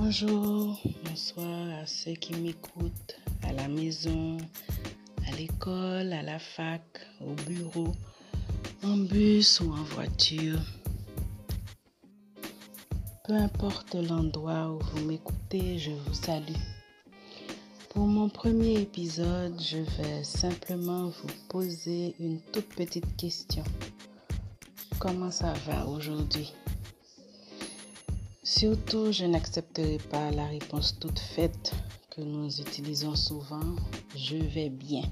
Bonjour, bonsoir à ceux qui m'écoutent à la maison, à l'école, à la fac, au bureau, en bus ou en voiture. Peu importe l'endroit où vous m'écoutez, je vous salue. Pour mon premier épisode, je vais simplement vous poser une toute petite question. Comment ça va aujourd'hui? Surtout, je n'accepterai pas la réponse toute faite que nous utilisons souvent. Je vais bien.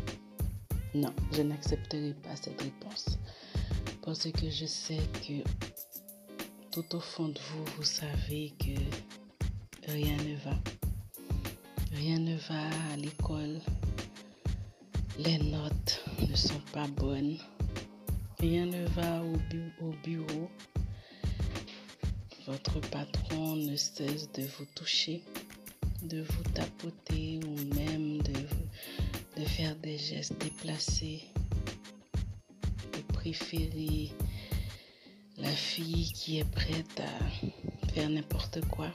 Non, je n'accepterai pas cette réponse. Parce que je sais que tout au fond de vous, vous savez que rien ne va. Rien ne va à l'école. Les notes ne sont pas bonnes. Rien ne va au, bu au bureau. Votre patron ne cesse de vous toucher, de vous tapoter ou même de, de faire des gestes déplacés, de préférer la fille qui est prête à faire n'importe quoi.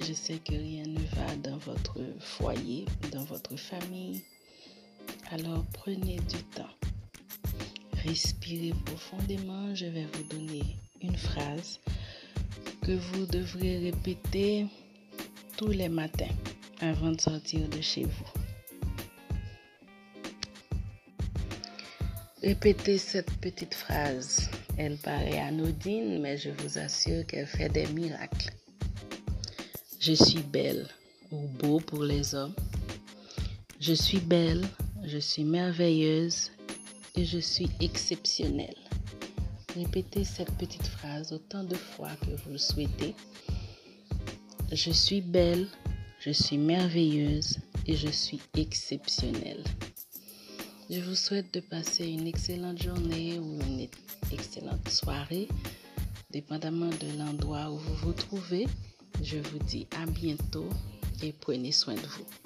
Je sais que rien ne va dans votre foyer, dans votre famille. Alors prenez du temps. Respirez profondément. Je vais vous donner une phrase que vous devrez répéter tous les matins avant de sortir de chez vous. Répétez cette petite phrase. Elle paraît anodine, mais je vous assure qu'elle fait des miracles. Je suis belle ou beau pour les hommes. Je suis belle, je suis merveilleuse et je suis exceptionnelle. Répétez cette petite phrase autant de fois que vous le souhaitez. Je suis belle, je suis merveilleuse et je suis exceptionnelle. Je vous souhaite de passer une excellente journée ou une excellente soirée, dépendamment de l'endroit où vous vous trouvez. Je vous dis à bientôt et prenez soin de vous.